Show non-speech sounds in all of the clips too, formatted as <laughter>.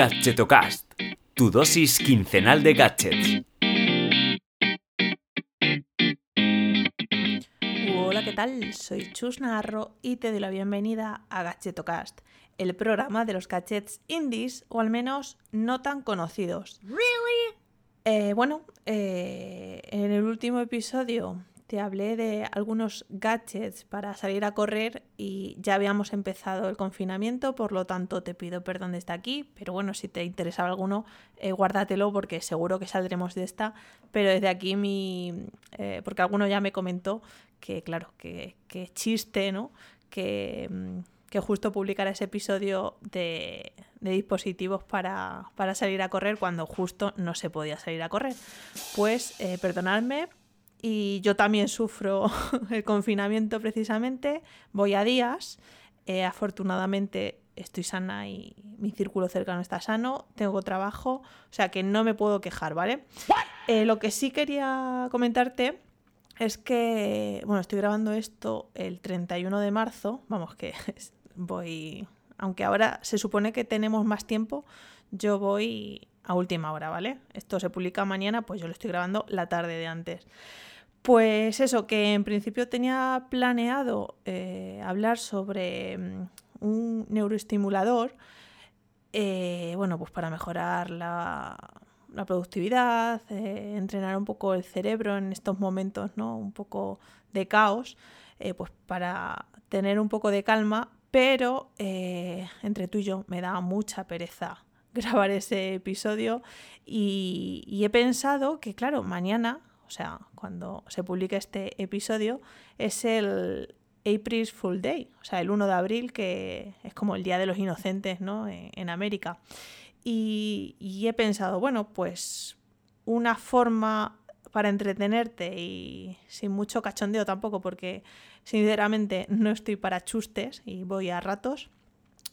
Gadgetocast, tu dosis quincenal de gadgets. Hola, ¿qué tal? Soy Chus Narro y te doy la bienvenida a Gadgetocast, el programa de los gadgets indies o al menos no tan conocidos. Really? Eh, bueno, eh, en el último episodio te hablé de algunos gadgets para salir a correr y ya habíamos empezado el confinamiento, por lo tanto te pido perdón desde aquí, pero bueno, si te interesaba alguno, eh, guárdatelo porque seguro que saldremos de esta, pero desde aquí mi... Eh, porque alguno ya me comentó que claro, que, que chiste, ¿no? Que, mm, que justo publicara ese episodio de, de dispositivos para, para, salir a correr cuando justo no se podía salir a correr. Pues eh, perdonadme, y yo también sufro <laughs> el confinamiento precisamente, voy a días, eh, afortunadamente estoy sana y mi círculo cercano está sano, tengo trabajo, o sea que no me puedo quejar, ¿vale? Eh, lo que sí quería comentarte es que, bueno, estoy grabando esto el 31 de marzo, vamos que <laughs> voy, aunque ahora se supone que tenemos más tiempo, yo voy a última hora, ¿vale? Esto se publica mañana, pues yo lo estoy grabando la tarde de antes. Pues eso, que en principio tenía planeado eh, hablar sobre mm, un neuroestimulador, eh, bueno, pues para mejorar la, la productividad, eh, entrenar un poco el cerebro en estos momentos, ¿no? Un poco de caos, pues para tener un poco de calma, pero entre tú y yo me da mucha pereza <laughs> grabar ese episodio y he pensado que, claro, mañana o sea, cuando se publique este episodio, es el April Fool Day, o sea, el 1 de abril, que es como el Día de los Inocentes, ¿no? En, en América. Y, he pensado, bueno, pues una forma para entretenerte y sin mucho cachondeo tampoco, porque sinceramente no estoy para chustes y voy a ratos,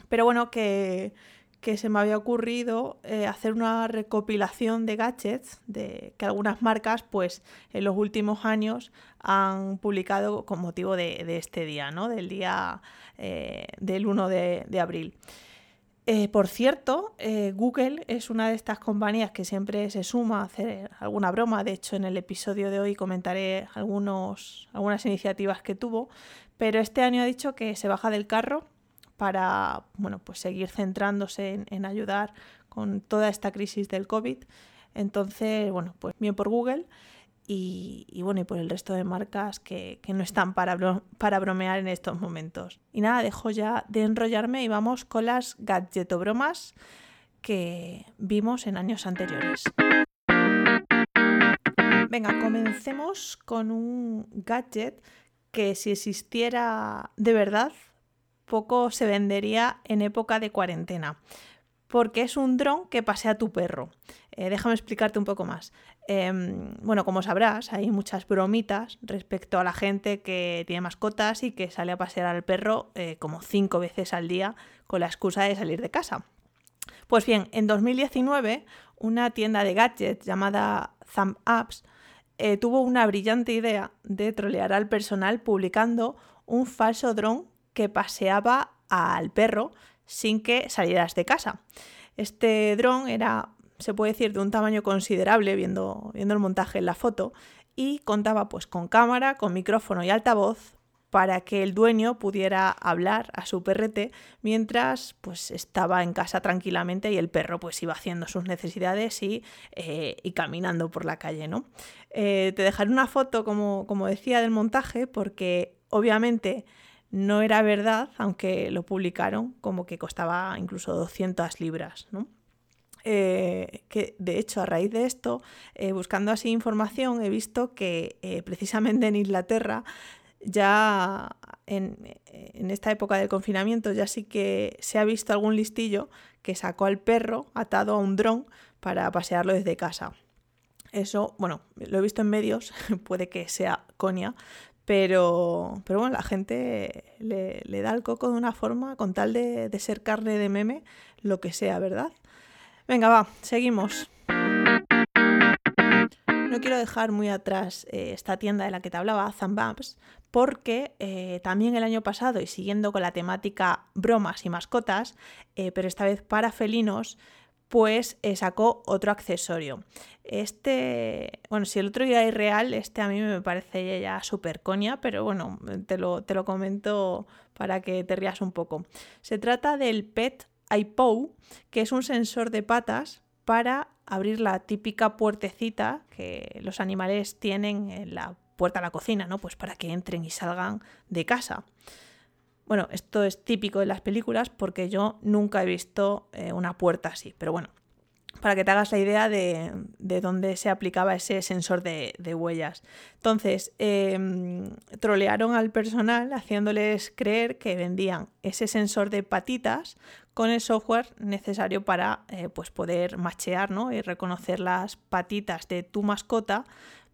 pero bueno, que que se me había ocurrido eh, hacer una recopilación de gadgets de, que algunas marcas pues en los últimos años han publicado con motivo de, este día, ¿no? del día eh, del 1 de, abril. Eh, por cierto, Google es una de estas compañías que siempre se suma a hacer alguna broma. De hecho, en el episodio de hoy comentaré algunos, algunas iniciativas que tuvo. Pero este año ha dicho que se baja del carro para bueno, pues seguir centrándose en, en, ayudar con toda esta crisis del COVID. Entonces, bueno, pues bien por Google y, y bueno, y por el resto de marcas que, que no están para, para, bromear en estos momentos. Y nada, dejo ya de enrollarme y vamos con las gadgetobromas que vimos en años anteriores. Venga, comencemos con un gadget que si existiera de verdad poco se vendería en época de cuarentena. Porque es un dron que pasea tu perro. Eh, déjame explicarte un poco más. Eh, bueno, como sabrás, hay muchas bromitas respecto a la gente que tiene mascotas y que sale a pasear al perro eh, como cinco veces al día con la excusa de salir de casa. Pues bien, en 2019, una tienda de gadgets llamada Thumb Apps eh, tuvo una brillante idea de trolear al personal publicando un falso dron que paseaba al perro sin que salieras de casa. Este dron era, se puede decir, de un tamaño considerable, viendo, viendo el montaje en la foto, y contaba pues con cámara, con micrófono y altavoz para que el dueño pudiera hablar a su perrete mientras pues estaba en casa tranquilamente y el perro pues iba haciendo sus necesidades y, eh, y caminando por la calle, ¿no? Eh, te dejaré una foto, como, como decía, del montaje porque obviamente no era verdad, aunque lo publicaron como que costaba incluso 200 libras, ¿no? Eh, que de hecho a raíz de esto, eh, buscando así información, he visto que eh, precisamente en Inglaterra ya en, en, esta época del confinamiento ya sí que se ha visto algún listillo que sacó al perro atado a un dron para pasearlo desde casa. Eso, bueno, lo he visto en medios, <laughs> puede que sea coña, pero, pero bueno, la gente le, le, da el coco de una forma con tal de, de ser carne de meme, lo que sea, ¿verdad? Venga, va, seguimos. No quiero dejar muy atrás eh, esta tienda de la que te hablaba, Zambabs, porque eh, también el año pasado, y siguiendo con la temática bromas y mascotas, eh, pero esta vez para felinos, pues eh, sacó otro accesorio. Este, bueno, si el otro era irreal, este a mí me parece ya súper coña, pero bueno, te lo, te lo comento para que te rías un poco. Se trata del PET iPow, que es un sensor de patas para abrir la típica puertecita que los animales tienen en la puerta a la cocina, ¿no? Pues para que entren y salgan de casa. Bueno, esto es típico de las películas porque yo nunca he visto eh, una puerta así, pero bueno, para que te hagas la idea de, dónde se aplicaba ese sensor de, huellas. Entonces, em, trolearon al personal haciéndoles creer que vendían ese sensor de patitas con el software necesario para eh, pues poder machear y reconocer las patitas de tu mascota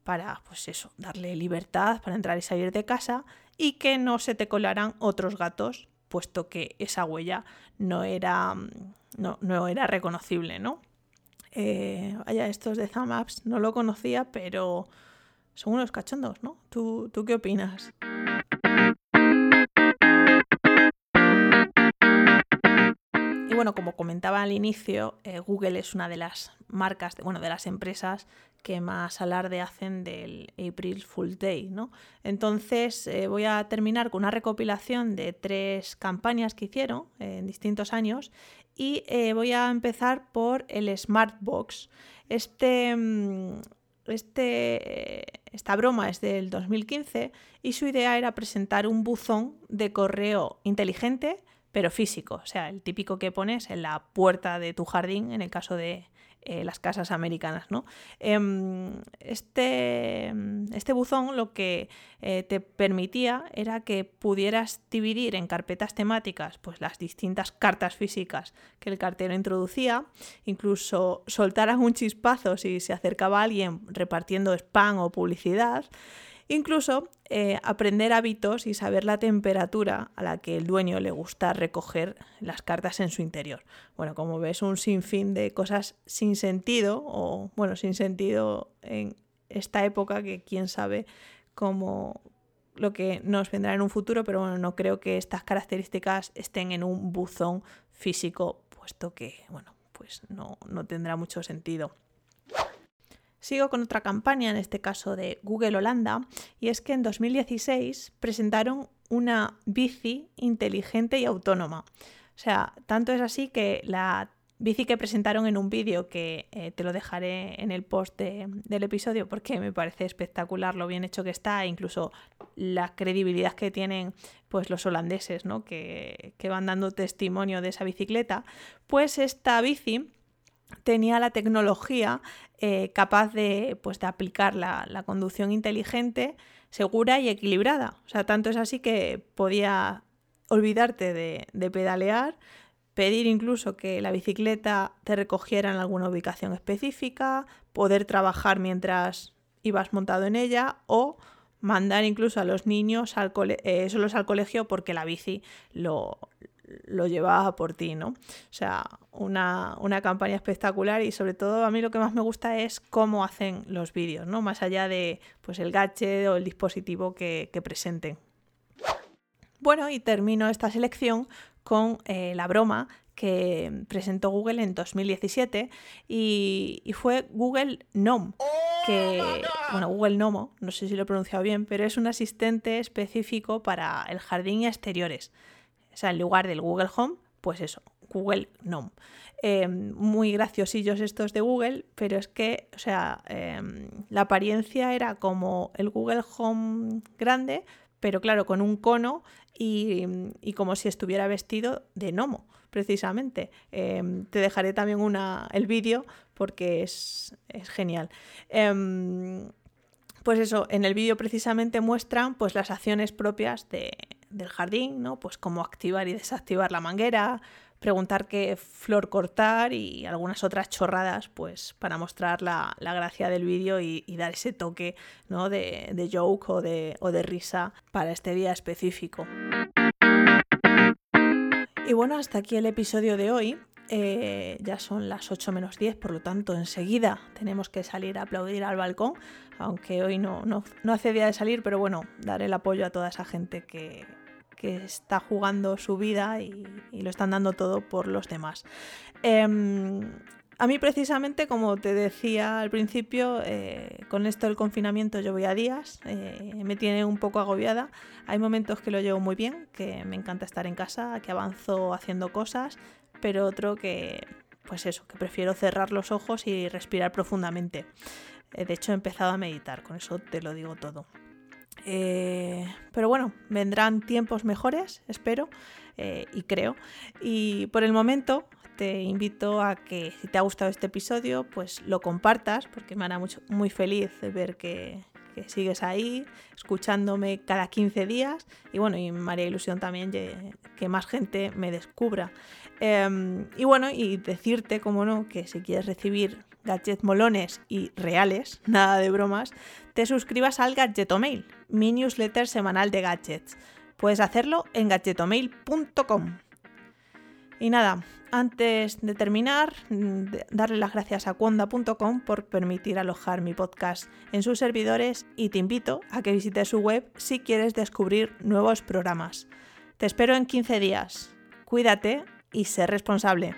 para, pues eso, darle libertad para entrar y salir de casa y que no se te colaran otros gatos, puesto que esa huella no era, no, no era reconocible, ¿no? Eh, vaya, estos de Thumb no lo conocía, pero son unos cachondos, ¿no? ¿Tú, tú qué opinas? Y bueno, como comentaba al inicio, eh, Google es una de las marcas, bueno, de las empresas que más alarde hacen del April Full Day, ¿no? Entonces eh, voy a terminar con una recopilación de tres campañas que hicieron en distintos años y eh, voy a empezar por el Smartbox. Este, mm, este, esta broma es del 2015 y su idea era presentar un buzón de correo inteligente pero físico, o sea, el típico que pones en la puerta de tu jardín en el caso de eh, las casas americanas. ¿no? Em, este, este, buzón lo que eh, te permitía era que pudieras dividir en carpetas temáticas pues, las distintas cartas físicas que el cartero introducía, incluso soltaras un chispazo si se acercaba alguien repartiendo spam o publicidad. Incluso eh, aprender hábitos y saber la temperatura a la que el dueño le gusta recoger las cartas en su interior. Bueno, como ves, un sinfín de cosas sin sentido, o bueno, sin sentido en esta época que quién sabe cómo lo que nos vendrá en un futuro, pero bueno, no creo que estas características estén en un buzón físico, puesto que, bueno, pues no, no tendrá mucho sentido. Sigo con otra campaña, en este caso de Google Holanda, y es que en 2016 presentaron una bici inteligente y autónoma. O sea, tanto es así que la bici que presentaron en un vídeo que eh, te lo dejaré en el post del episodio porque me parece espectacular lo bien hecho que está e incluso la credibilidad que tienen pues los holandeses ¿no? que, que van dando testimonio de esa bicicleta pues esta bici tenía la tecnología eh, capaz de, pues, de aplicar la, conducción inteligente, segura y equilibrada. O sea, tanto es así que podía olvidarte de, pedalear, pedir incluso que la bicicleta te recogiera en alguna ubicación específica, poder trabajar mientras ibas montado en ella o mandar incluso a los niños al eh, solos al colegio porque la bici lo, lo llevaba por ti, ¿no? O sea, una, campaña espectacular y sobre todo a mí lo que más me gusta es cómo hacen los vídeos, ¿no? Más allá de pues el gadget o el dispositivo que, presenten. Bueno, y termino esta selección con eh, la broma que presentó Google en 2017 y, y, fue Google Nom, que, bueno, Google Nomo, no sé si lo he pronunciado bien, pero es un asistente específico para el jardín y exteriores. O sea, en lugar del Google Home, pues eso, Google Gnome. Em, muy graciosillos estos de Google, pero es que, o sea, em, la apariencia era como el Google Home grande, pero claro, con un cono y, como si estuviera vestido de gnomo, precisamente. Em, te dejaré también una, el vídeo porque es, es genial. pues eso, en el vídeo precisamente muestran pues, las acciones propias de, del jardín, ¿no? Pues cómo activar y desactivar la manguera, preguntar qué flor cortar y algunas otras chorradas, pues para mostrar la, gracia del vídeo y, dar ese toque ¿no? de, de joke o de, o de risa para este día específico. Y bueno, hasta aquí el episodio de hoy. Eh, ya son las 8 menos 10, por lo tanto enseguida tenemos que salir a aplaudir al balcón, aunque hoy no, no, no hace día de salir, pero bueno, dar el apoyo a toda esa gente que, que está jugando su vida y, lo están dando todo por los demás. Em, A mí precisamente, como te decía al principio, eh, con esto del confinamiento yo voy a días, eh, me tiene un poco agobiada. Hay momentos que lo llevo muy bien, que me encanta estar en casa, que avanzo haciendo cosas, pero otro que, pues eso, que prefiero cerrar los ojos y respirar profundamente. Eh, de hecho, he empezado a meditar, con eso te lo digo todo. Pero bueno, vendrán tiempos mejores, espero y creo. Y por el momento te invito a que si te ha gustado este episodio, pues lo compartas, porque me hará mucho, muy feliz ver que, sigues ahí, escuchándome cada 15 días. Y bueno, y me haría ilusión también que más gente me descubra. Em, y bueno, y decirte, como no, que si quieres recibir gadgets molones y reales, <laughs> nada de bromas, te suscribas al Gadgetomail, mi newsletter semanal de gadgets. Puedes hacerlo en gadgetomail.com. Y nada, antes de terminar, darle las gracias a Cuonda.com por permitir alojar mi podcast en sus servidores y te invito a que visites su web si quieres descubrir nuevos programas. Te espero en 15 días. Cuídate y sé responsable.